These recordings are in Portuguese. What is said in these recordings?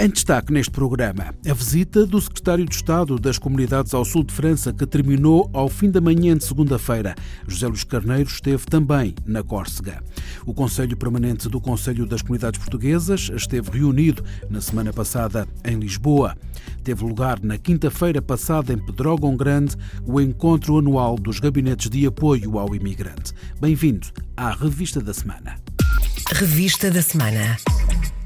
Em destaque neste programa, a visita do secretário de Estado das Comunidades ao Sul de França, que terminou ao fim da manhã de segunda-feira. José Luís Carneiro esteve também na Córcega. O Conselho Permanente do Conselho das Comunidades Portuguesas esteve reunido na semana passada em Lisboa. Teve lugar na quinta-feira passada em Pedrógão Grande o encontro anual dos gabinetes de apoio ao imigrante. Bem-vindo à Revista da Semana. Revista da Semana.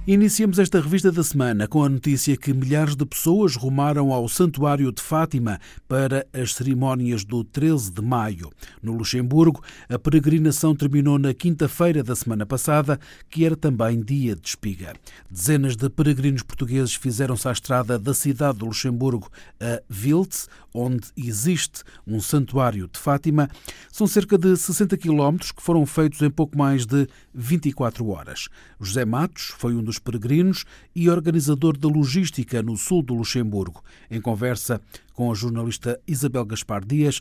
Iniciamos esta revista da semana com a notícia que milhares de pessoas rumaram ao Santuário de Fátima para as cerimónias do 13 de maio. No Luxemburgo, a peregrinação terminou na quinta-feira da semana passada, que era também dia de espiga. Dezenas de peregrinos portugueses fizeram-se à estrada da cidade do Luxemburgo a Wiltz, onde existe um Santuário de Fátima. São cerca de 60 quilómetros que foram feitos em pouco mais de 24 horas. José Matos foi um dos peregrinos e organizador da logística no sul do Luxemburgo. Em conversa com a jornalista Isabel Gaspar Dias,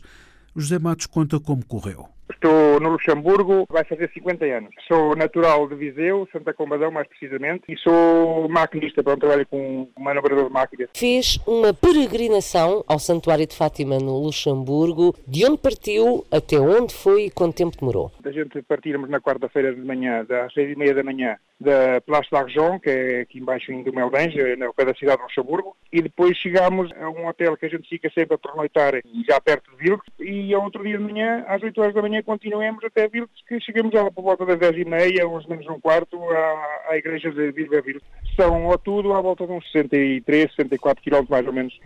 José Matos conta como correu. Estou no Luxemburgo, vai fazer 50 anos. Sou natural de Viseu, Santa Combadão mais precisamente, e sou maquinista, para um trabalho com manobrador de máquinas. Fez uma peregrinação ao Santuário de Fátima no Luxemburgo. De onde partiu, até onde foi e quanto tempo demorou? A gente partirmos na quarta-feira de manhã, às seis e meia da manhã, da Place d'Argent, que é aqui embaixo em Dumeldange, no pé da cidade de Luxemburgo, e depois chegámos a um hotel que a gente fica sempre a pernoitar, já perto de Vilques, e ao outro dia de manhã, às 8 horas da manhã, continuemos até Vilques, que chegamos lá por volta das 10 e meia, 11 menos um quarto, à, à igreja de Vilva Vilques. São ao tudo à volta de uns 63, 64 quilómetros mais ou menos.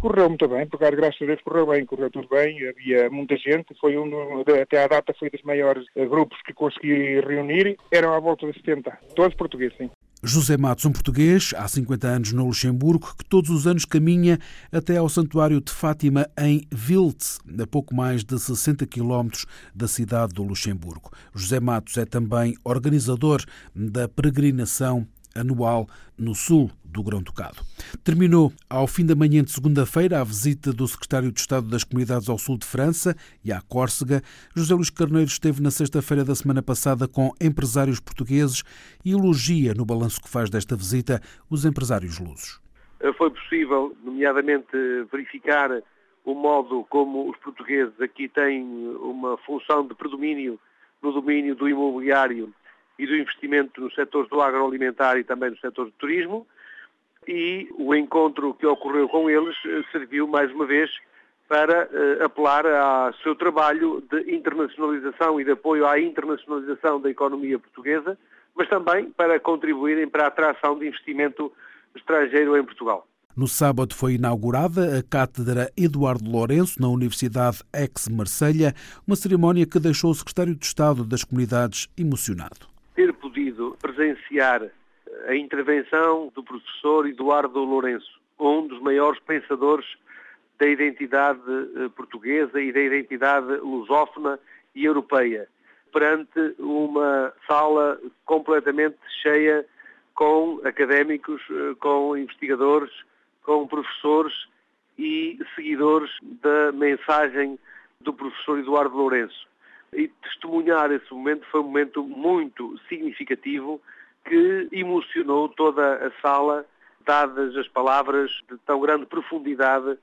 Correu muito bem, porque graças a Deus correu bem, correu tudo bem, havia muita gente, foi um, até à data foi dos maiores eh, grupos que consegui reunir, eram à volta de 70, todos portugueses, sim. José Matos, um português, há 50 anos no Luxemburgo, que todos os anos caminha até ao Santuário de Fátima em Wiltz, a pouco mais de 60 quilómetros da cidade do Luxemburgo. José Matos é também organizador da peregrinação anual no sul do Grão-Ducado. Terminou ao fim da manhã de segunda-feira a visita do secretário de Estado das Comunidades ao sul de França e à Córcega. José Luís Carneiro esteve na sexta-feira da semana passada com empresários portugueses e elogia no balanço que faz desta visita os empresários lusos. Foi possível, nomeadamente, verificar o modo como os portugueses aqui têm uma função de predomínio no domínio do imobiliário e do investimento nos setores do agroalimentar e também no setor do turismo. E o encontro que ocorreu com eles eh, serviu mais uma vez para uh, apelar ao seu trabalho de internacionalização e de apoio à internacionalização da economia portuguesa, mas também para contribuírem para a atração de investimento estrangeiro em Portugal. No sábado foi inaugurada a Cátedra Eduardo Lourenço na Universidade Ex-Marselha, uma cerimónia que deixou o Secretário de Estado das Comunidades emocionado presenciar a intervenção do professor Eduardo Lourenço, um dos maiores pensadores da identidade eh, portuguesa e da identidade lusófona e europeia, perante uma sala completamente cheia com académicos, eh, com investigadores, com professores e seguidores da mensagem do professor Eduardo Lourenço e testemunhar esse momento foi um momento muito significativo que emocionou toda a sala, dadas as palavras de tão grande profundidade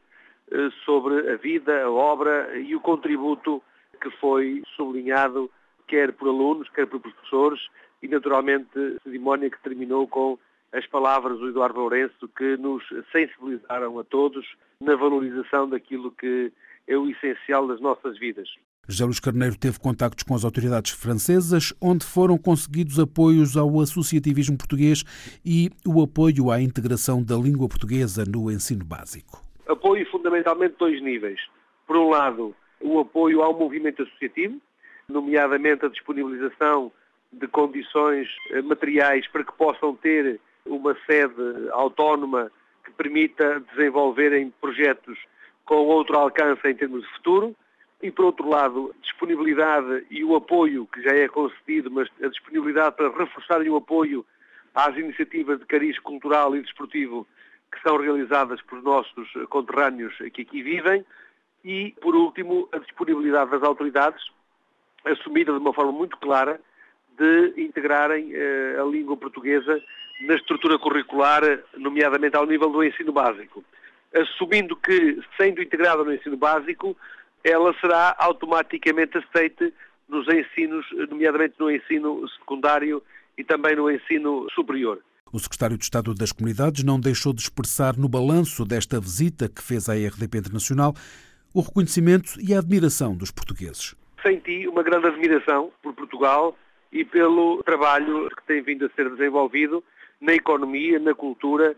eh, sobre a vida, a obra e o contributo que foi sublinhado quer por alunos, quer por professores e naturalmente a cerimónia que terminou com as palavras do Eduardo Lourenço que nos sensibilizaram a todos na valorização daquilo que é o essencial das nossas vidas. José Luís Carneiro teve contactos com as autoridades francesas, onde foram conseguidos apoios ao associativismo português e o apoio à integração da língua portuguesa no ensino básico. Apoio fundamentalmente dois níveis. Por um lado, o apoio ao movimento associativo, nomeadamente a disponibilização de condições eh, materiais para que possam ter uma sede autónoma que permita desenvolverem projetos com outro alcance em termos de futuro e, por outro lado, disponibilidade e o apoio que já é concedido, mas a disponibilidade para reforçarem o apoio às iniciativas de cariz cultural e desportivo que são realizadas pelos nossos conterrâneos que aqui vivem e, por último, a disponibilidade das autoridades, assumida de uma forma muito clara, de integrarem eh, a língua portuguesa na estrutura curricular, nomeadamente ao nível do ensino básico. Assumindo que, sendo integrada no ensino básico, ela será automaticamente aceite nos ensinos, nomeadamente no ensino secundário e também no ensino superior. O secretário de Estado das Comunidades não deixou de expressar no balanço desta visita que fez à RDP Internacional o reconhecimento e a admiração dos portugueses. Senti uma grande admiração por Portugal e pelo trabalho que tem vindo a ser desenvolvido na economia, na cultura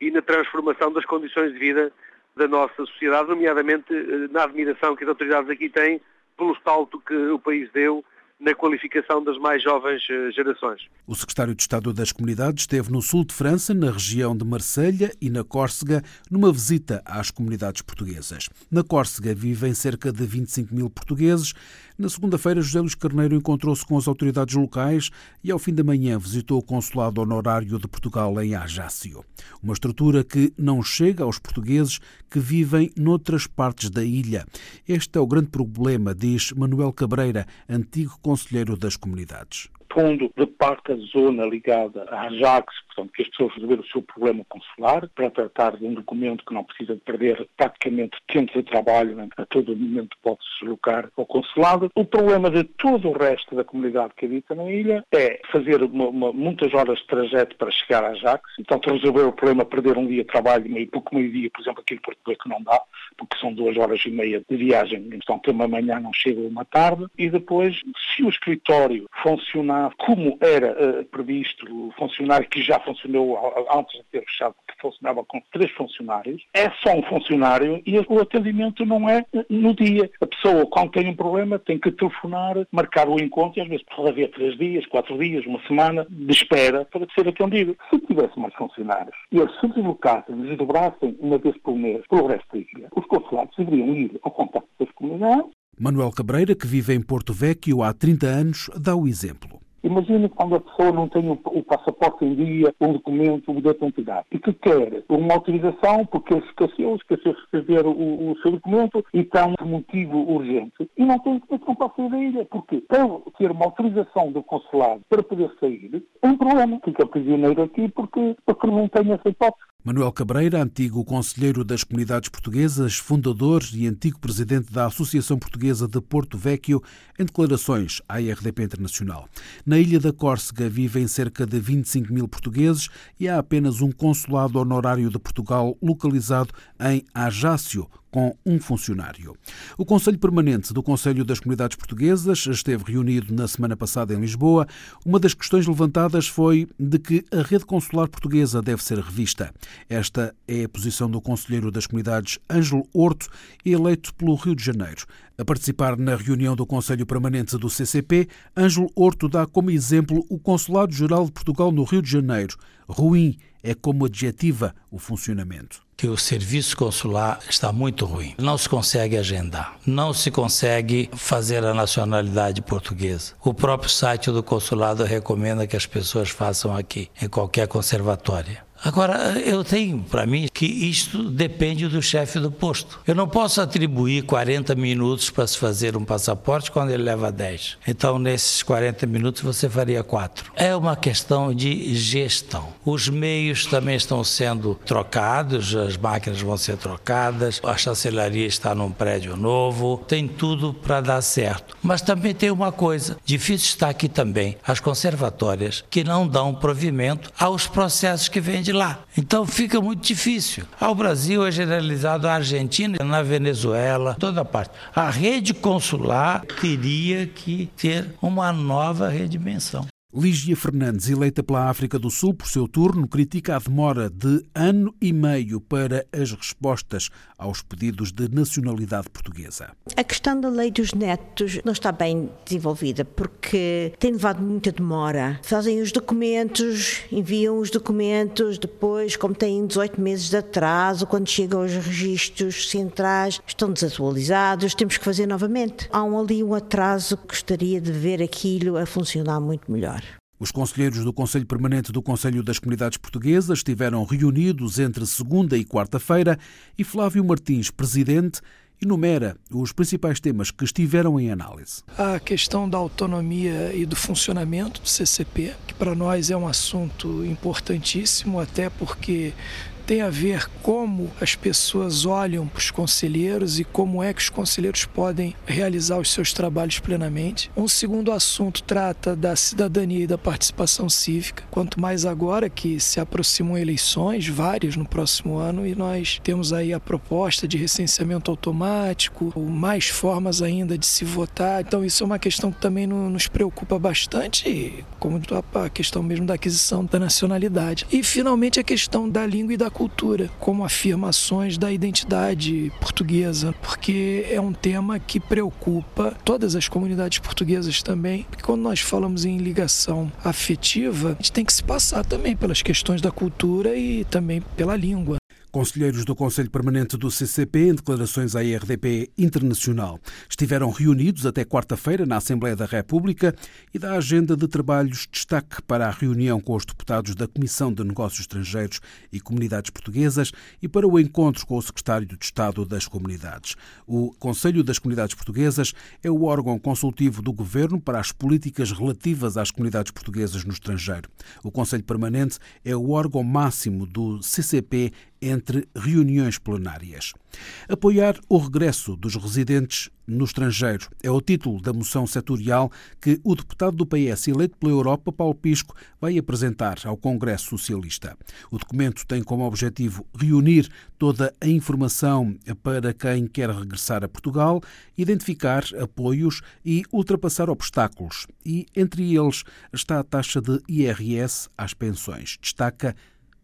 e na transformação das condições de vida da nossa sociedade, nomeadamente eh, na admiração que as autoridades aqui têm pelo salto que o país deu na qualificação das mais jovens eh, gerações. O secretário de Estado das Comunidades esteve no sul de França, na região de Marselha e na Córcega, numa visita às comunidades portuguesas. Na Córcega vivem cerca de 25 mil portugueses. Na segunda-feira, José Luís Carneiro encontrou-se com as autoridades locais e, ao fim da manhã, visitou o Consulado Honorário de Portugal em Ajácio. Uma estrutura que não chega aos portugueses que vivem noutras partes da ilha. Este é o grande problema, diz Manuel Cabreira, antigo conselheiro das comunidades pondo de parte a zona ligada à Ajax, portanto, que as pessoas resolver o seu problema consular, para tratar de um documento que não precisa de perder praticamente tempo de trabalho, né? a todo momento pode se deslocar ao consulado. O problema de todo o resto da comunidade que habita na ilha é fazer uma, uma, muitas horas de trajeto para chegar à Ajax, então resolver o problema perder um dia de trabalho, meio pouco meio-dia, por exemplo, aqui em Porto que não dá, porque são duas horas e meia de viagem, então que uma manhã não chega uma tarde, e depois, se o escritório funcionar como era uh, previsto o funcionário que já funcionou antes de ter fechado, que funcionava com três funcionários, é só um funcionário e o atendimento não é eh, no dia. A pessoa, quando tem um problema, tem que telefonar, marcar o encontro e às vezes pode haver três dias, quatro dias, uma semana de espera para ser atendido. Se tivesse mais funcionários e eles se deslocassem, desdobrassem uma vez por mês pelo resto da ilha, os consulados deveriam ir ao contato das comunidades Manuel Cabreira, que vive em Porto Vecchio há 30 anos, dá o exemplo. Imagine quando a pessoa não tem o, o passaporte em dia, um documento de identidade, e que quer uma autorização porque ele esqueceu, esqueceu de escrever o, o, seu documento e está um motivo urgente. E não tem documentação para sair da ilha, porque para ter uma autorização do consulado para poder sair, é um problema. Fica prisioneiro aqui porque, porque não tem essa hipótese. Manuel Cabreira, antigo conselheiro das comunidades portuguesas, fundador e antigo presidente da Associação Portuguesa de Porto Vecchio, em declarações à RDP Internacional. Na ilha da Córcega vivem cerca de 25 mil portugueses e há apenas um consulado honorário de Portugal localizado em Ajácio, com um funcionário. O Conselho Permanente do Conselho das Comunidades Portuguesas esteve reunido na semana passada em Lisboa. Uma das questões levantadas foi de que a rede consular portuguesa deve ser revista. Esta é a posição do Conselheiro das Comunidades Ângelo Horto, eleito pelo Rio de Janeiro. A participar na reunião do Conselho Permanente do CCP, Ângelo Horto dá como exemplo o Consulado-Geral de Portugal no Rio de Janeiro. Ruim é como adjetiva o funcionamento que o serviço consular está muito ruim. Não se consegue agendar, não se consegue fazer a nacionalidade portuguesa. O próprio site do consulado recomenda que as pessoas façam aqui, em qualquer conservatória. Agora, eu tenho para mim que isto depende do chefe do posto. Eu não posso atribuir 40 minutos para se fazer um passaporte quando ele leva 10. Então, nesses 40 minutos, você faria 4. É uma questão de gestão. Os meios também estão sendo trocados, as máquinas vão ser trocadas, a chancelaria está num prédio novo, tem tudo para dar certo. Mas também tem uma coisa: difícil está aqui também as conservatórias que não dão provimento aos processos que vêm de lá. Então fica muito difícil. Ao Brasil é generalizado, a Argentina, na Venezuela, toda parte. A rede consular teria que ter uma nova redimensão. Lígia Fernandes, eleita pela África do Sul por seu turno, critica a demora de ano e meio para as respostas aos pedidos de nacionalidade portuguesa. A questão da lei dos netos não está bem desenvolvida porque tem levado muita demora. Fazem os documentos, enviam os documentos, depois, como têm 18 meses de atraso, quando chegam aos registros centrais, estão desatualizados, temos que fazer novamente. Há um, ali um atraso, gostaria de ver aquilo a funcionar muito melhor. Os conselheiros do Conselho Permanente do Conselho das Comunidades Portuguesas estiveram reunidos entre segunda e quarta-feira e Flávio Martins, presidente, enumera os principais temas que estiveram em análise. A questão da autonomia e do funcionamento do CCP, que para nós é um assunto importantíssimo, até porque tem a ver como as pessoas olham para os conselheiros e como é que os conselheiros podem realizar os seus trabalhos plenamente. Um segundo assunto trata da cidadania e da participação cívica, quanto mais agora que se aproximam eleições, várias no próximo ano, e nós temos aí a proposta de recenseamento automático, mais formas ainda de se votar. Então isso é uma questão que também nos preocupa bastante, como a questão mesmo da aquisição da nacionalidade. E finalmente a questão da língua e da cultura, como afirmações da identidade portuguesa, porque é um tema que preocupa todas as comunidades portuguesas também, porque quando nós falamos em ligação afetiva, a gente tem que se passar também pelas questões da cultura e também pela língua. Conselheiros do Conselho Permanente do CCP, em declarações à IRDP Internacional, estiveram reunidos até quarta-feira na Assembleia da República e da agenda de trabalhos destaque para a reunião com os deputados da Comissão de Negócios Estrangeiros e Comunidades Portuguesas e para o encontro com o Secretário de Estado das Comunidades. O Conselho das Comunidades Portuguesas é o órgão consultivo do Governo para as políticas relativas às comunidades portuguesas no estrangeiro. O Conselho Permanente é o órgão máximo do CCP entre reuniões plenárias. Apoiar o regresso dos residentes no estrangeiro é o título da moção setorial que o deputado do PS eleito pela Europa, Paulo Pisco, vai apresentar ao Congresso Socialista. O documento tem como objetivo reunir toda a informação para quem quer regressar a Portugal, identificar apoios e ultrapassar obstáculos. E entre eles está a taxa de IRS às pensões. Destaca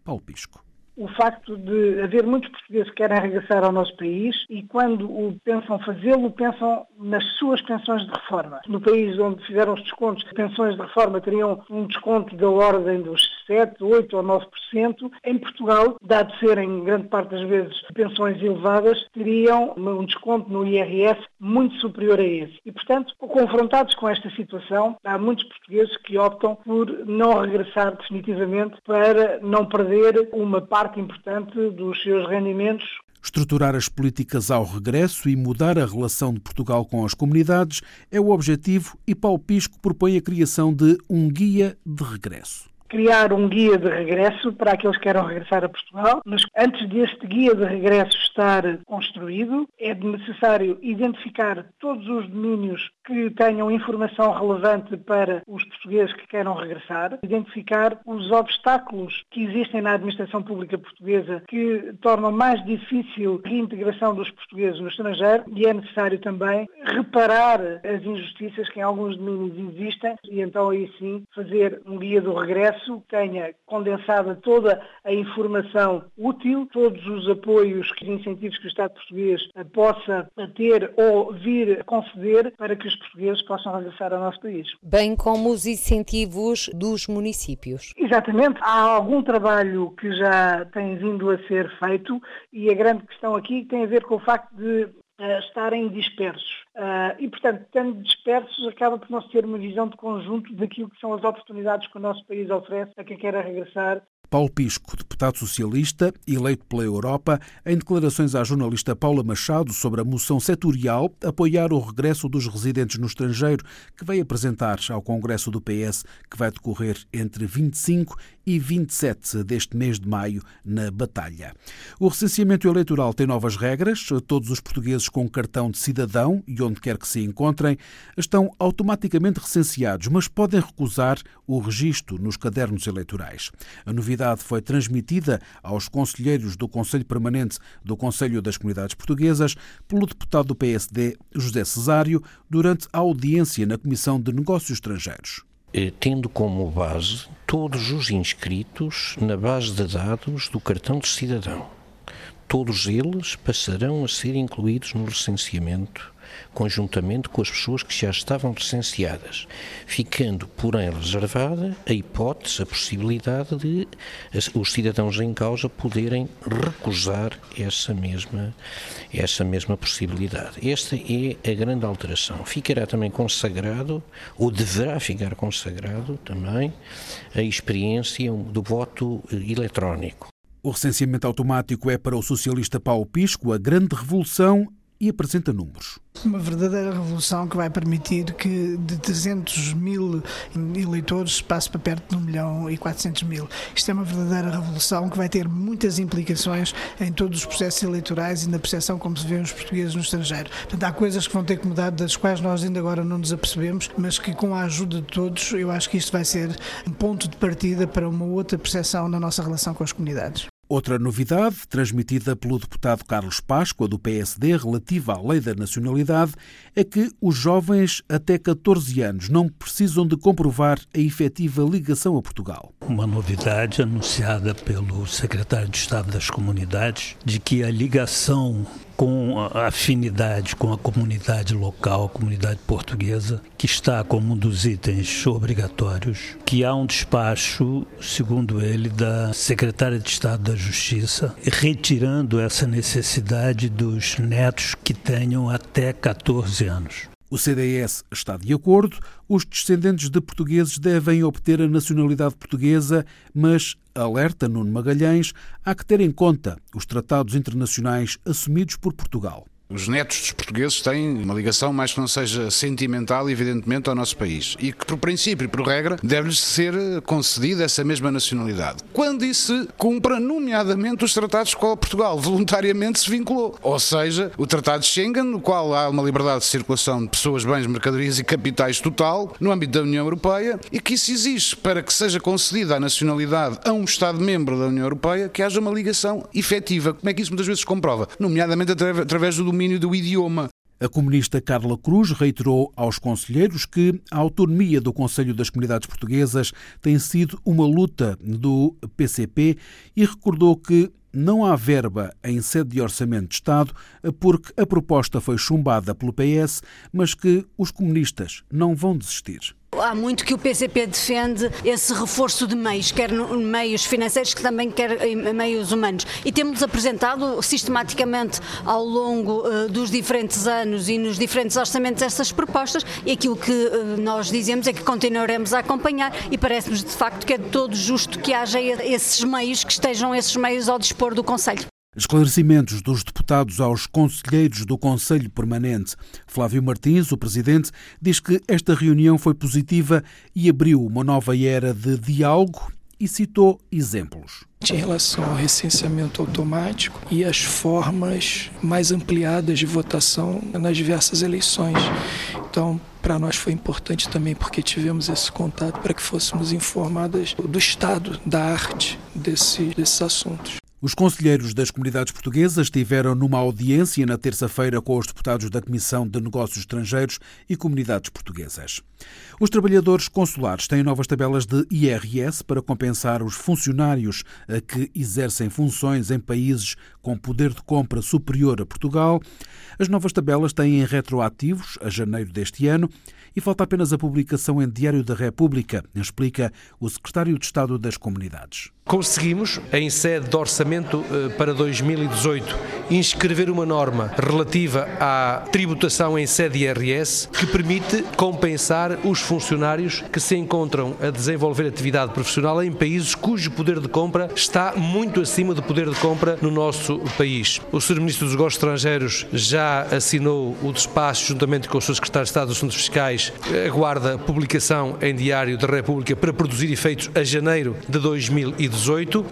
Paulo Pisco o facto de haver muitos portugueses que querem regressar ao nosso país e quando o pensam fazê-lo, pensam nas suas pensões de reforma. No país onde fizeram os descontos, pensões de reforma teriam um desconto da ordem dos 7, 8 ou 9%. Em Portugal, dado serem grande parte das vezes pensões elevadas, teriam um desconto no IRS muito superior a esse. E, portanto, confrontados com esta situação, há muitos portugueses que optam por não regressar definitivamente para não perder uma parte importante dos seus rendimentos. Estruturar as políticas ao regresso e mudar a relação de Portugal com as comunidades é o objetivo e Paulo Pisco propõe a criação de um guia de regresso criar um guia de regresso para aqueles que queiram regressar a Portugal, mas antes deste guia de regresso estar construído, é necessário identificar todos os domínios que tenham informação relevante para os portugueses que queiram regressar, identificar os obstáculos que existem na administração pública portuguesa que tornam mais difícil a reintegração dos portugueses no estrangeiro e é necessário também reparar as injustiças que em alguns domínios existem e então aí sim fazer um guia do regresso processo tenha condensada toda a informação útil, todos os apoios e incentivos que o Estado português possa ter ou vir a conceder para que os portugueses possam regressar ao nosso país. Bem como os incentivos dos municípios. Exatamente. Há algum trabalho que já tem vindo a ser feito e a grande questão aqui tem a ver com o facto de estarem dispersos. Uh, e, portanto, estando dispersos, acaba por não se ter uma visão de conjunto daquilo que são as oportunidades que o nosso país oferece a quem quer regressar Paulo Pisco, deputado socialista, eleito pela Europa, em declarações à jornalista Paula Machado sobre a moção setorial apoiar o regresso dos residentes no estrangeiro, que vai apresentar ao Congresso do PS, que vai decorrer entre 25 e 27 deste mês de maio na Batalha. O recenseamento eleitoral tem novas regras. Todos os portugueses com cartão de cidadão e onde quer que se encontrem estão automaticamente recenseados, mas podem recusar o registro nos cadernos eleitorais. A novidade foi transmitida aos conselheiros do Conselho Permanente do Conselho das Comunidades Portuguesas pelo deputado do PSD José Cesário durante a audiência na Comissão de Negócios Estrangeiros. Eh, tendo como base todos os inscritos na base de dados do cartão de cidadão. Todos eles passarão a ser incluídos no licenciamento conjuntamente com as pessoas que já estavam licenciadas, ficando, porém, reservada a hipótese, a possibilidade de os cidadãos em causa poderem recusar essa mesma, essa mesma possibilidade. Esta é a grande alteração. Ficará também consagrado, ou deverá ficar consagrado também, a experiência do voto eletrónico. O recenseamento automático é para o socialista Paulo Pisco a grande revolução e apresenta números. Uma verdadeira revolução que vai permitir que de 300 mil eleitores se passe para perto de 1 milhão e 400 mil. Isto é uma verdadeira revolução que vai ter muitas implicações em todos os processos eleitorais e na percepção como se vê os portugueses no estrangeiro. Portanto, há coisas que vão ter que mudar, das quais nós ainda agora não nos apercebemos, mas que com a ajuda de todos, eu acho que isto vai ser um ponto de partida para uma outra percepção na nossa relação com as comunidades. Outra novidade, transmitida pelo deputado Carlos Páscoa, do PSD, relativa à lei da nacionalidade, é que os jovens até 14 anos não precisam de comprovar a efetiva ligação a Portugal. Uma novidade anunciada pelo secretário de Estado das Comunidades de que a ligação com afinidade com a comunidade local, a comunidade portuguesa, que está como um dos itens obrigatórios, que há um despacho, segundo ele, da secretária de Estado da Justiça, retirando essa necessidade dos netos que tenham até 14 anos. O CDS está de acordo, os descendentes de portugueses devem obter a nacionalidade portuguesa, mas, alerta Nuno Magalhães, há que ter em conta os tratados internacionais assumidos por Portugal. Os netos dos portugueses têm uma ligação, mais que não seja sentimental, evidentemente, ao nosso país. E que, por princípio e por regra, deve-lhes ser concedida essa mesma nacionalidade. Quando isso cumpra, nomeadamente, os tratados com Portugal voluntariamente se vinculou. Ou seja, o Tratado de Schengen, no qual há uma liberdade de circulação de pessoas, bens, mercadorias e capitais total, no âmbito da União Europeia, e que isso exige para que seja concedida a nacionalidade a um Estado-membro da União Europeia que haja uma ligação efetiva. Como é que isso muitas vezes se comprova? Nomeadamente através do domínio domínio do idioma. A comunista Carla Cruz reiterou aos conselheiros que a autonomia do Conselho das Comunidades Portuguesas tem sido uma luta do PCP e recordou que não há verba em sede de orçamento de Estado porque a proposta foi chumbada pelo PS, mas que os comunistas não vão desistir. Há muito que o PCP defende esse reforço de meios, quer meios financeiros, que também quer meios humanos. E temos apresentado sistematicamente ao longo uh, dos diferentes anos e nos diferentes orçamentos essas propostas e aquilo que uh, nós dizemos é que continuaremos a acompanhar e parece-nos de facto que é de todo justo que haja esses meios, que estejam esses meios ao dispor do Conselho. Esclarecimentos dos deputados aos conselheiros do Conselho Permanente. Flávio Martins, o presidente, diz que esta reunião foi positiva e abriu uma nova era de diálogo e citou exemplos. Em relação ao recenseamento automático e as formas mais ampliadas de votação nas diversas eleições. Então, para nós foi importante também porque tivemos esse contato para que fôssemos informadas do estado da arte desse, desses assuntos. Os conselheiros das comunidades portuguesas estiveram numa audiência na terça-feira com os deputados da Comissão de Negócios Estrangeiros e Comunidades Portuguesas. Os trabalhadores consulares têm novas tabelas de IRS para compensar os funcionários que exercem funções em países com poder de compra superior a Portugal. As novas tabelas têm retroativos a janeiro deste ano e falta apenas a publicação em Diário da República, explica o secretário de Estado das Comunidades. Conseguimos, em sede de orçamento eh, para 2018, inscrever uma norma relativa à tributação em sede IRS que permite compensar os funcionários que se encontram a desenvolver atividade profissional em países cujo poder de compra está muito acima do poder de compra no nosso país. O Sr. Ministro dos Negócios Estrangeiros já assinou o despacho, juntamente com o Sr. Secretário de Estado dos Assuntos Fiscais, aguarda publicação em Diário da República para produzir efeitos a janeiro de 2018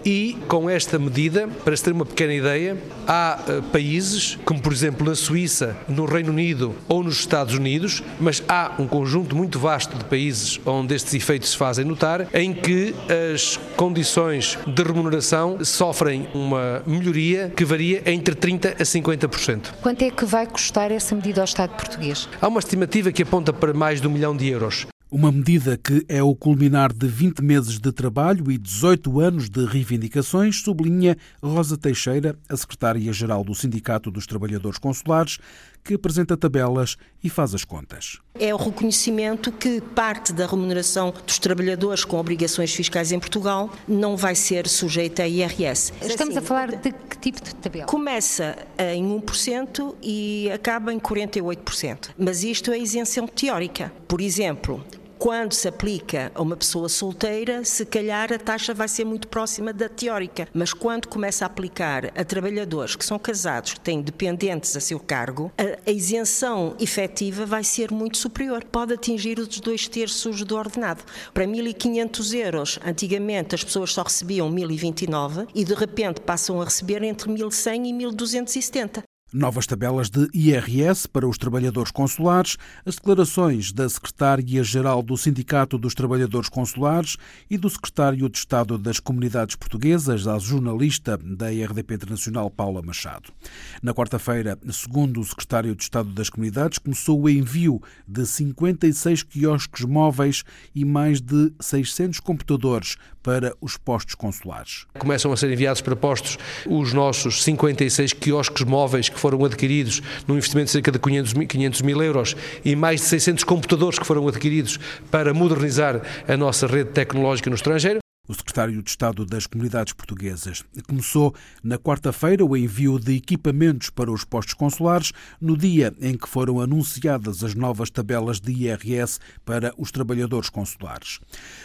e, com esta medida, para se ter uma pequena ideia, há uh, países, como por exemplo na Suíça, no Reino Unido ou nos Estados Unidos, mas há um conjunto muito vasto de países onde estes efeitos se fazem notar, em que as condições de remuneração sofrem uma melhoria que varia entre 30% a 50%. Quanto é que vai custar essa medida ao Estado português? Há uma estimativa que aponta para mais de um milhão de euros. Uma medida que é o culminar de 20 meses de trabalho e 18 anos de reivindicações, sublinha Rosa Teixeira, a secretária-geral do Sindicato dos Trabalhadores Consulares, que apresenta tabelas e faz as contas. É o reconhecimento que parte da remuneração dos trabalhadores com obrigações fiscais em Portugal não vai ser sujeita a IRS. Estamos assim, a falar de que tipo de tabela? Começa em 1% e acaba em 48%. Mas isto é isenção teórica. Por exemplo, quando se aplica a uma pessoa solteira, se calhar a taxa vai ser muito próxima da teórica, mas quando começa a aplicar a trabalhadores que são casados, que têm dependentes a seu cargo, a, isenção efetiva vai ser muito superior. Pode atingir os dois terços do ordenado. Para 1.500 euros, antigamente as pessoas só recebiam 1.029 e de repente passam a receber entre 1.100 e 1.270. Novas tabelas de IRS para os trabalhadores consulares, as declarações da secretária-geral do Sindicato dos Trabalhadores Consulares e do secretário de Estado das Comunidades Portuguesas, a jornalista da RDP Internacional, Paula Machado. Na quarta-feira, segundo o secretário de Estado das Comunidades, começou o envio de 56 quiosques móveis e mais de 600 computadores para os postos consulares. Começam a ser enviados para postos os nossos 56 quiosques móveis que foram adquiridos num investimento de cerca de 500 mil, 500 mil euros e mais de 600 computadores que foram adquiridos para modernizar a nossa rede tecnológica no estrangeiro o secretário de Estado das Comunidades Portuguesas. Começou na quarta-feira o envio de equipamentos para os postos consulares, no dia em que foram anunciadas as novas tabelas de IRS para os trabalhadores consulares.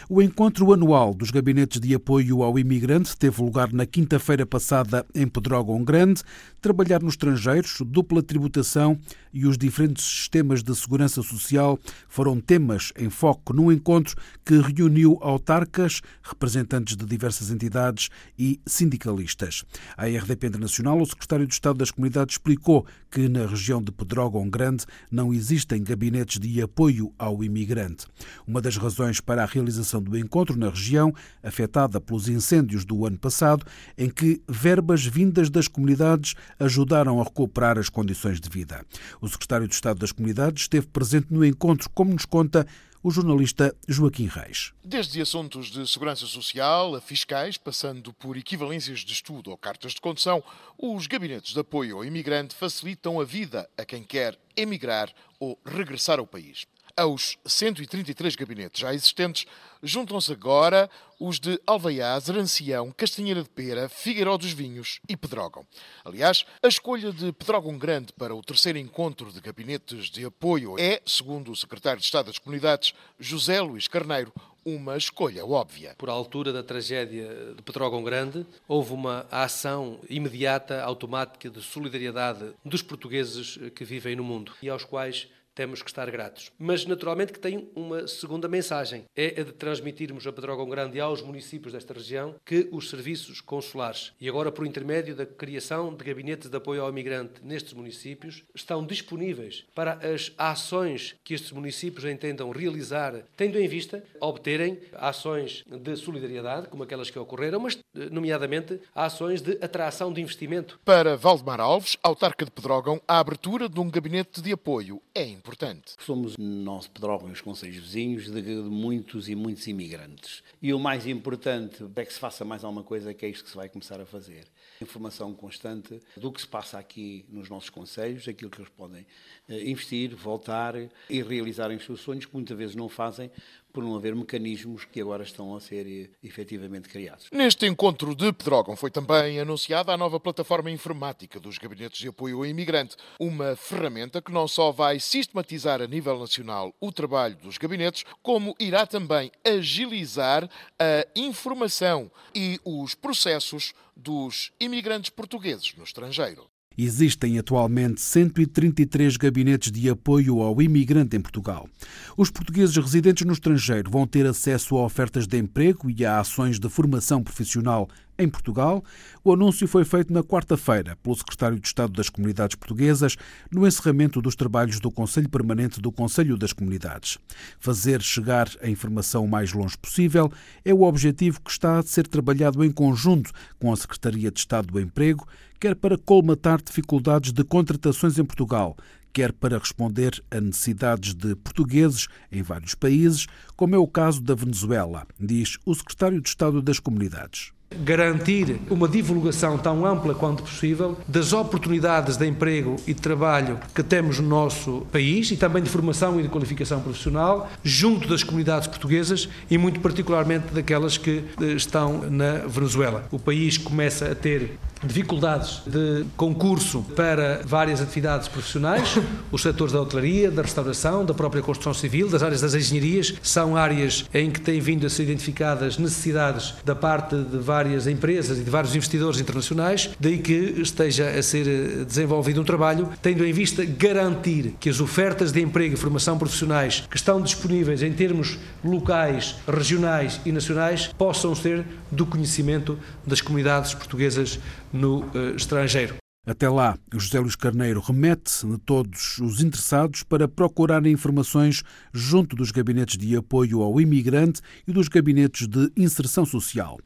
O encontro anual dos gabinetes de apoio ao imigrante teve lugar na quinta-feira passada em Pedrógão Grande. Trabalhar nos estrangeiros, dupla tributação e os diferentes sistemas de segurança social foram temas em foco no encontro que reuniu autarcas, representantes representantes de diversas entidades e sindicalistas. À RDP Internacional, o secretário de Estado das Comunidades explicou que na região de Pedrógão Grande não existem gabinetes de apoio ao imigrante. Uma das razões para a realização do encontro na região, afetada pelos incêndios do ano passado, em que verbas vindas das comunidades ajudaram a recuperar as condições de vida. O secretário de Estado das Comunidades esteve presente no encontro, como nos conta o jornalista Joaquim Reis. Desde assuntos de segurança social a fiscais, passando por equivalências de estudo ou cartas de condução, os gabinetes de apoio ao imigrante facilitam a vida a quem quer emigrar ou regressar ao país. Aos 133 gabinetes já existentes, juntam-se agora os de Alveiaz, Arancião, Castanheira de Pera, Figueiró dos Vinhos e Pedrógão. Aliás, a escolha de Pedrógão Grande para o terceiro encontro de gabinetes de apoio é, segundo o secretário de Estado das Comunidades, José Luís Carneiro, uma escolha óbvia. Por altura da tragédia de Pedrógão Grande, houve uma ação imediata, automática de solidariedade dos portugueses que vivem no mundo e aos quais temos que estar gratos. Mas, naturalmente, que tem uma segunda mensagem. É a de transmitirmos a Pedrógão Grande e aos municípios desta região que os serviços consulares, e agora por intermédio da criação de gabinetes de apoio ao imigrante nestes municípios, estão disponíveis para as ações que estes municípios entendam realizar, tendo em vista obterem ações de solidariedade, como aquelas que ocorreram, mas, nomeadamente, ações de atração de investimento. Para Valdemar Alves, autarca de Pedrógão, a abertura de um gabinete de apoio é importante. Somos, nosso Pedrógão os conselhos vizinhos, de, de muitos e muitos imigrantes. E o mais importante é que se faça mais alguma coisa, que é isto que se vai começar a fazer. Informação constante do que se passa aqui nos nossos conselhos, aquilo que eles podem eh, investir, voltar e realizarem os seus sonhos, que muitas vezes não fazem por não haver mecanismos que agora estão a ser eh, efetivamente criados. Neste encontro de Pedrógão foi também anunciada a nova plataforma informática dos gabinetes de apoio ao imigrante, uma ferramenta que não só vai sistematizar a nível nacional o trabalho dos gabinetes, como irá também agilizar a informação e os processos dos imigrantes portugueses no estrangeiro. Existem atualmente 133 gabinetes de apoio ao imigrante em Portugal. Os portugueses residentes no estrangeiro vão ter acesso a ofertas de emprego e a ações de formação profissional em Portugal. O anúncio foi feito na quarta-feira pelo secretário de Estado das Comunidades Portuguesas no encerramento dos trabalhos do Conselho Permanente do Conselho das Comunidades. Fazer chegar a informação o mais longe possível é o objetivo que está a ser trabalhado em conjunto com a Secretaria de Estado do Emprego, quer para colmatar dificuldades de contratações em Portugal, quer para responder a necessidades de portugueses em vários países, como é o caso da Venezuela, diz o secretário de Estado das Comunidades garantir uma divulgação tão ampla quanto possível das oportunidades de emprego e de trabalho que temos no nosso país e também de formação e de qualificação profissional junto das comunidades portuguesas e muito particularmente daquelas que eh, estão na Venezuela. O país começa a ter dificuldades de concurso para várias atividades profissionais, os setores da hotelaria, da restauração, da própria construção civil, das áreas das engenharias, são áreas em que têm vindo a ser identificadas necessidades da parte de várias empresas e de vários investidores internacionais, daí que esteja a ser desenvolvido um trabalho tendo em vista garantir que as ofertas de emprego e formação profissionais que estão disponíveis em termos locais, regionais e nacionais possam ser do conhecimento das comunidades portuguesas no uh, estrangeiro. Até lá, José Luís Carneiro remete a todos os interessados para procurarem informações junto dos gabinetes de apoio ao imigrante e dos gabinetes de inserção social.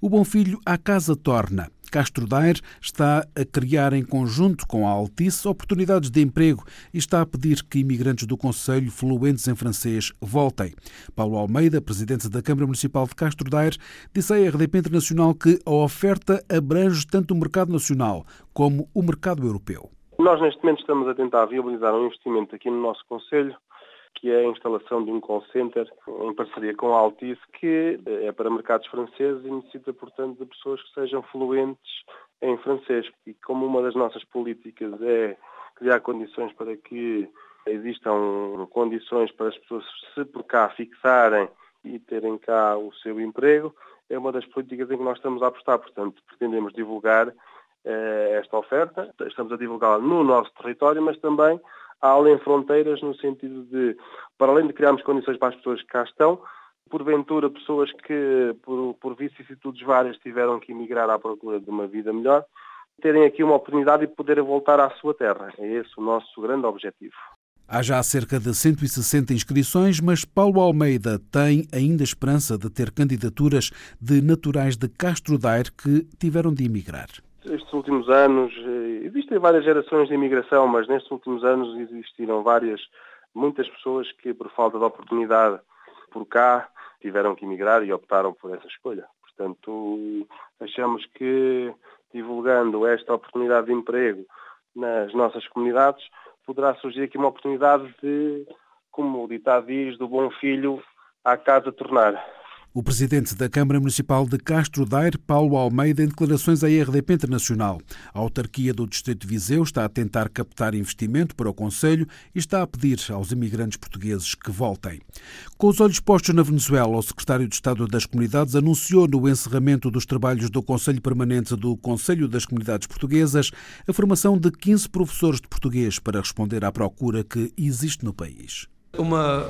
O Bom Filho à Casa Torna Castro Daire está a criar, em conjunto com a Altice, oportunidades de emprego e está a pedir que imigrantes do Conselho fluentes em francês voltem. Paulo Almeida, presidente da Câmara Municipal de Castro Daire, disse à RDP Internacional que a oferta abrange tanto o mercado nacional como o mercado europeu. Nós, neste momento, estamos a tentar viabilizar um investimento aqui no nosso Conselho que é a instalação de um call center em parceria com a Altice, que é para mercados franceses e necessita, portanto, de pessoas que sejam fluentes em francês. E como uma das nossas políticas é criar condições para que existam condições para as pessoas se por cá fixarem e terem cá o seu emprego, é uma das políticas em que nós estamos a apostar. Portanto, pretendemos divulgar eh, esta oferta, estamos a divulgá-la no nosso território, mas também além fronteiras, no sentido de, para além de criarmos condições para as pessoas que cá estão, porventura pessoas que, por, por vicissitudes várias, tiveram que emigrar à procura de uma vida melhor, terem aqui uma oportunidade de poderem voltar à sua terra. É esse o nosso grande objetivo. Há já cerca de 160 inscrições, mas Paulo Almeida tem ainda esperança de ter candidaturas de naturais de Castro Daire que tiveram de emigrar estes últimos anos, eh, existem várias gerações de imigração, mas nestes últimos anos existiram várias, muitas pessoas que por falta de oportunidade por cá tiveram que emigrar e optaram por essa escolha. Portanto, achamos que divulgando esta oportunidade de emprego nas nossas comunidades, poderá surgir aqui uma oportunidade de, como o ditado diz, do bom filho à casa tornar. O presidente da Câmara Municipal de Castro Daire, Paulo Almeida, em declarações à RDP Internacional. A autarquia do Distrito de Viseu está a tentar captar investimento para o Conselho e está a pedir aos imigrantes portugueses que voltem. Com os olhos postos na Venezuela, o secretário de Estado das Comunidades anunciou no encerramento dos trabalhos do Conselho Permanente do Conselho das Comunidades Portuguesas a formação de 15 professores de português para responder à procura que existe no país. Uma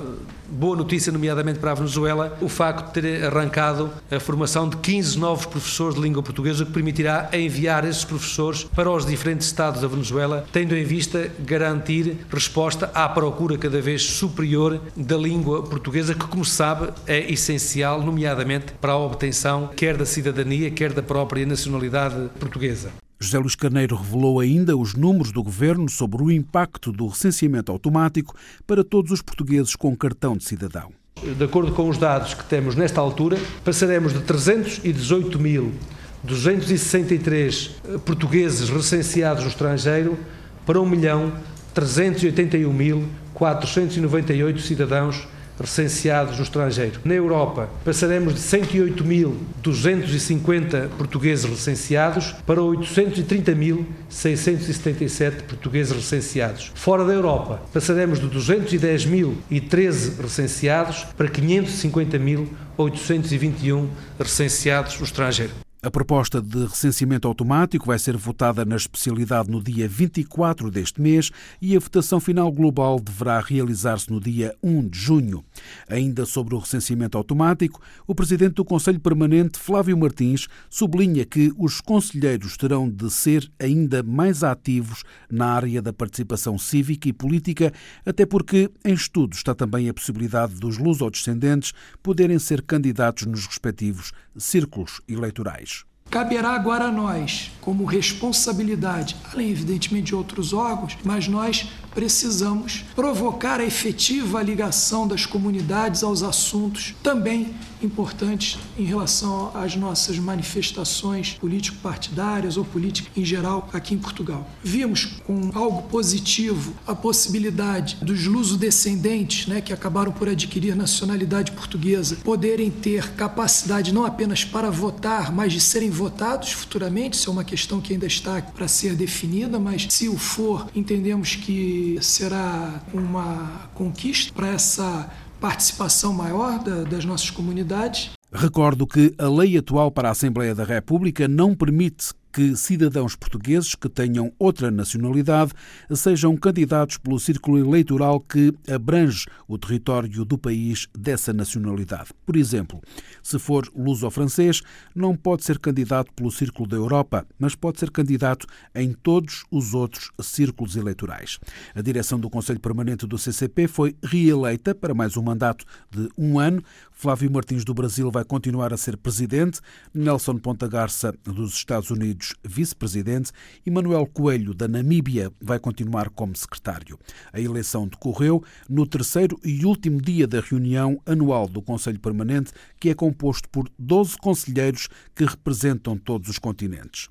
boa notícia, nomeadamente para a Venezuela, o facto de ter arrancado a formação de 15 novos professores de língua portuguesa, que permitirá enviar esses professores para os diferentes estados da Venezuela, tendo em vista garantir resposta à procura cada vez superior da língua portuguesa, que, como se sabe, é essencial, nomeadamente para a obtenção quer da cidadania, quer da própria nacionalidade portuguesa. José Luís Carneiro revelou ainda os números do governo sobre o impacto do recenseamento automático para todos os portugueses com cartão de cidadão. De acordo com os dados que temos nesta altura, passaremos de 318.263 eh, portugueses recenseados no estrangeiro para 1.381.498 cidadãos recenseados no estrangeiro. Na Europa, passaremos de 108.250 portugueses recenseados para 830.677 portugueses recenseados. Fora da Europa, passaremos de 210.013 recenseados para 550.821 recenseados no estrangeiro. A proposta de recenseamento automático vai ser votada na especialidade no dia 24 deste mês e a votação final global deverá realizar-se no dia 1 de junho. Ainda sobre o recenseamento automático, o presidente do Conselho Permanente, Flávio Martins, sublinha que os conselheiros terão de ser ainda mais ativos na área da participação cívica e política, até porque em estudo está também a possibilidade dos lusodescendentes poderem ser candidatos nos respectivos círculos eleitorais. Caberá agora a nós, como responsabilidade, além evidentemente de outros órgãos, mas nós precisamos provocar a efetiva ligação das comunidades aos assuntos também importantes em relação às nossas manifestações político-partidárias ou políticas em geral aqui em Portugal. Vimos com algo positivo a possibilidade dos luso-descendentes, né, que acabaram por adquirir nacionalidade portuguesa, poderem ter capacidade não apenas para votar, mas de serem votados futuramente. Isso é uma questão que ainda está para ser definida, mas se o for, entendemos que será uma conquista para essa participação maior da, das nossas comunidades. Recordo que a lei atual para a Assembleia da República não permite que cidadãos portugueses que tenham outra nacionalidade sejam candidatos pelo círculo eleitoral que abrange o território do país dessa nacionalidade. Por exemplo, se for luso-francês, não pode ser candidato pelo círculo da Europa, mas pode ser candidato em todos os outros círculos eleitorais. A direção do Conselho Permanente do CCP foi reeleita para mais um mandato de um ano. Flávio Martins do Brasil vai continuar a ser presidente, Nelson Ponta Garça dos Estados Unidos vice-presidente e Manuel Coelho da Namíbia vai continuar como secretário. A eleição decorreu no terceiro e último dia da reunião anual do Conselho Permanente, que é composto por 12 conselheiros que representam todos os continentes.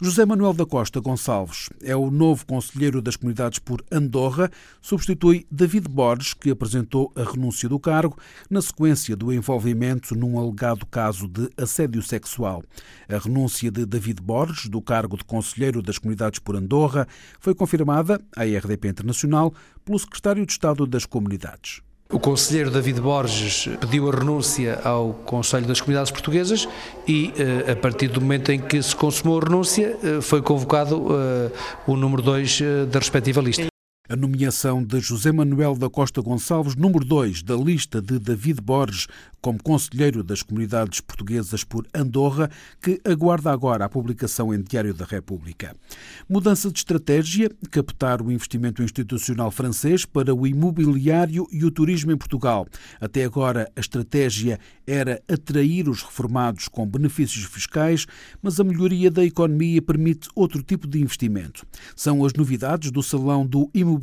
José Manuel da Costa Gonçalves é o novo conselheiro das comunidades por Andorra, substitui David Borges, que apresentou a renúncia do cargo na sequência do envolvimento num alegado caso de assédio sexual. A renúncia de David Borges, do cargo de conselheiro das comunidades por Andorra, foi confirmada à RDP Internacional pelo secretário de Estado das Comunidades. O conselheiro David Borges pediu a renúncia ao Conselho das Comunidades Portuguesas e, eh, a partir do momento em que se consumou a renúncia, eh, foi convocado eh, o número 2 da respectiva lista. A nomeação de José Manuel da Costa Gonçalves, número 2 da lista de David Borges como conselheiro das comunidades portuguesas por Andorra, que aguarda agora a publicação em Diário da República. Mudança de estratégia, captar o investimento institucional francês para o imobiliário e o turismo em Portugal. Até agora a estratégia era atrair os reformados com benefícios fiscais, mas a melhoria da economia permite outro tipo de investimento. São as novidades do Salão do Imobiliário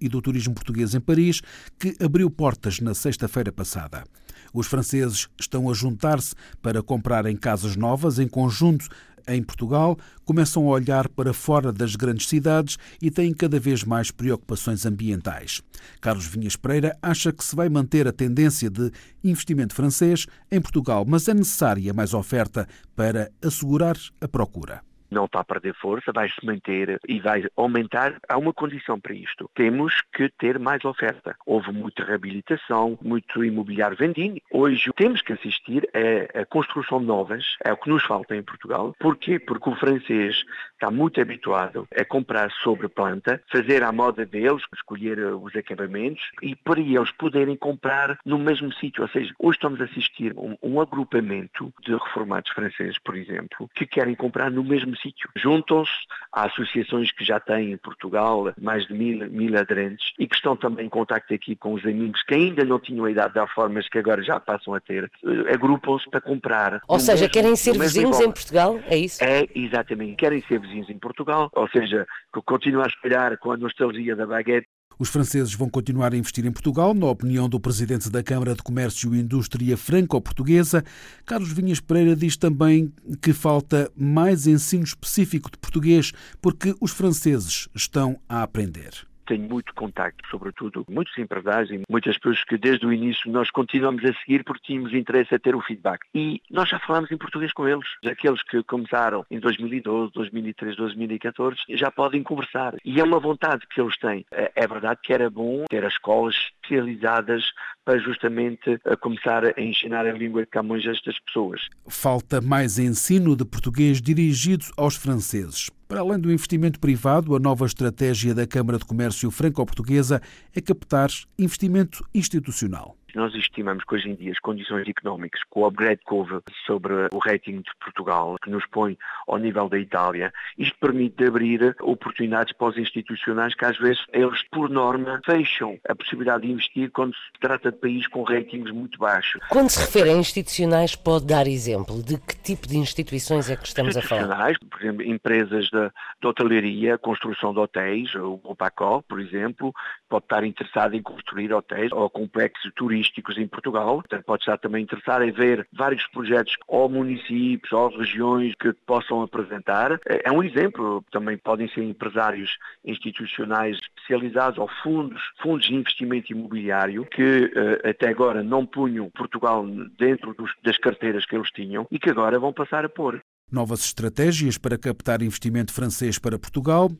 e do Turismo Português em Paris, que abriu portas na sexta-feira passada. Os franceses estão a juntar-se para comprarem casas novas em conjunto em Portugal começam a olhar para fora das grandes cidades e têm cada vez mais preocupações ambientais. Carlos Vinhas Pereira acha que se vai manter a tendência de investimento francês em Portugal, mas é necessária mais oferta para assegurar a procura não está a perder força, vai se manter e vai aumentar. Há uma condição para isto. Temos que ter mais oferta. Houve muita reabilitação, muito imobiliário vendido. Hoje temos que assistir a, a construção de novas, é o que nos falta em Portugal. Porquê? Porque o francês está muito habituado a comprar sobre planta, fazer à moda deles, escolher os acabamentos e para eles poderem comprar no mesmo sítio. Ou seja, hoje estamos a assistir um, um agrupamento de reformados franceses, por exemplo, que querem comprar no mesmo sítio. Juntam-se a associações que já têm em Portugal mais de mil, mil aderentes e que estão também em contacto aqui com os amigos que ainda não tinham a idade de dar formas que agora já passam a ter. Eh, agrupam-se para comprar. Ou seja, mesmo, querem ser vizinhos em Portugal, é isso? É, exatamente. Querem ser vizinhos em Portugal, ou seja, que continua a espelhar com a nostalgia da baguete os franceses vão continuar a investir em Portugal, na opinião do presidente da Câmara de Comércio e Indústria Franco-Portuguesa. Carlos Vinhas Pereira diz também que falta mais ensino específico de português, porque os franceses estão a aprender tenho muito contacto, sobretudo muitos empresários e muitas pessoas que desde o início nós continuamos a seguir porque tínhamos interesse a ter o feedback. E nós já falamos em português com eles. Aqueles que começaram em 2012, 2013, 2014 já podem conversar. E é uma vontade que eles têm. É, é verdade que era bom ter as escolas especializadas para justamente começar a ensinar a língua de Camões a estas pessoas. Falta mais ensino de português dirigido aos franceses. Para além do investimento privado, a nova estratégia da Câmara de Comércio Franco-Portuguesa é captar investimento institucional. Nós estimamos que hoje em dia as condições económicas, com o upgrade que houve sobre o rating de Portugal, que nos põe ao nível da Itália. Isto permite abrir oportunidades para os institucionais que às vezes eles, por norma, fecham a possibilidade de investir quando se trata de países com ratings muito baixos. Quando se refere a institucionais, pode dar exemplo de que tipo de instituições é que estamos a falar? Por exemplo, empresas de, de hotelaria, construção de hotéis, o Grupo por exemplo, pode estar interessado em construir hotéis ou complexos turísticos em Portugal. Portanto, pode estar também interessado em ver vários projetos ou municípios ou regiões que possam apresentar. É um exemplo. Também podem ser empresários institucionais especializados ou fundos, fundos de investimento imobiliário que eh, até agora não punham Portugal dentro dos, das carteiras que eles tinham e que agora vão passar a pôr. Novas estratégias para captar investimento francês para Portugal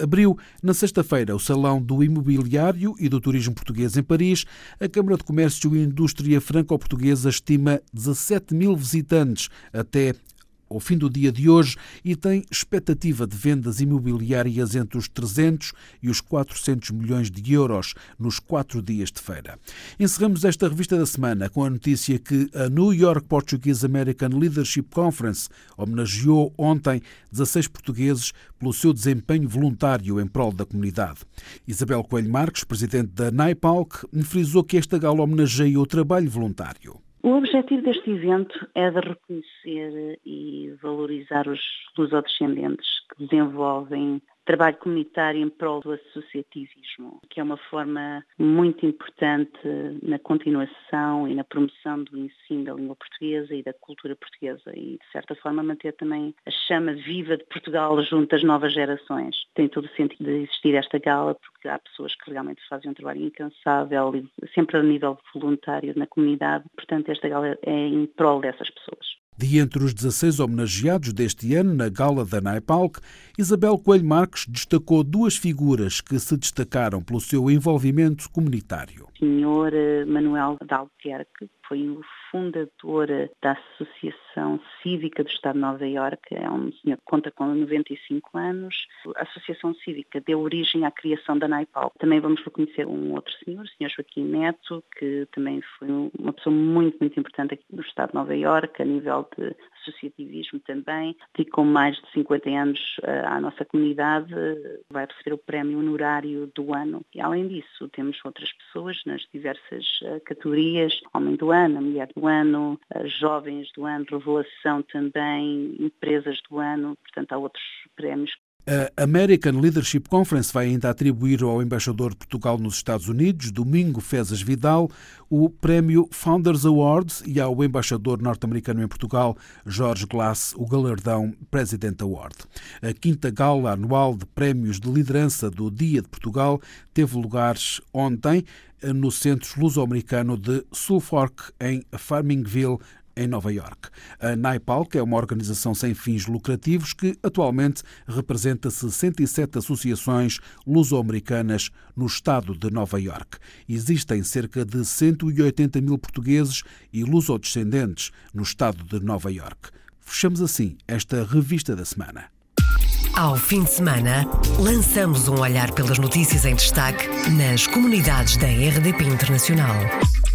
abriu na sexta-feira o Salão do Imobiliário e do Turismo Português em Paris. A Câmara de Comércio e Indústria Franco-Portuguesa estima 17 mil visitantes até ao fim do dia de hoje e tem expectativa de vendas imobiliárias entre os 300 e os 400 milhões de euros nos quatro dias de feira. Encerramos esta revista da semana com a notícia que a New York Portuguese American Leadership Conference homenageou ontem 16 portugueses pelo seu desempenho voluntário em prol da comunidade. Isabel Coelho Marques, presidente da NAIPALC, frisou que esta gala homenageia o trabalho voluntário. O objetivo deste evento é de reconhecer e valorizar os lusodescendentes que desenvolvem trabalho comunitário em prol do associativismo, que é uma forma muito importante na continuação e na promoção do ensino da língua portuguesa e da cultura portuguesa e, de certa forma, manter também a chama viva de Portugal junto às novas gerações. Tem todo o sentido de existir esta gala porque há pessoas que realmente fazem um trabalho incansável e sempre a nível voluntário na comunidade. Portanto, esta gala é em prol dessas pessoas. De entre os 16 homenageados deste ano na gala da Naipalc, Isabel Coelho Marques destacou duas figuras que se destacaram pelo seu envolvimento comunitário. Senhor eh, Manuel Dalquerque foi o fundador da Associação Cívica do Estado de Nova Iorque, é um senhor que conta com 95 anos. A Associação Cívica deu origem à criação da NAIPAL. Também vamos reconhecer um outro senhor, o senhor Joaquim Neto, que também foi uma pessoa muito, muito importante aqui no Estado de Nova Iorque, a nível de associativismo também, dedicou mais de 50 anos eh, à nossa comunidade, vai receber o prémio honorário do ano. E além disso, temos outras pessoas nas diversas eh, categorias, Homem do Ano, Mulher do Ano, Jovens do Ano, Revelação também, Empresas do Ano, portanto há outros prémios a American Leadership Conference vai ainda atribuir ao embaixador de Portugal nos Estados Unidos, Domingo Fezas Vidal, o prémio Founders Awards e ao embaixador norte-americano em Portugal, George Glass, o galardão President Award. A quinta gala anual de prémios de liderança do Dia de Portugal teve lugar ontem no Centro Luso-Americano de Suffolk, em Farmingville, em Nova York. A NAIPALC é uma organização sem fins lucrativos que atualmente representa 67 associações luso-americanas no estado de Nova York. Existem cerca de 180 mil portugueses e luso-descendentes no estado de Nova York. Fechamos assim esta revista da semana. Ao fim de semana, lançamos um olhar pelas notícias em destaque nas comunidades da RDP Internacional.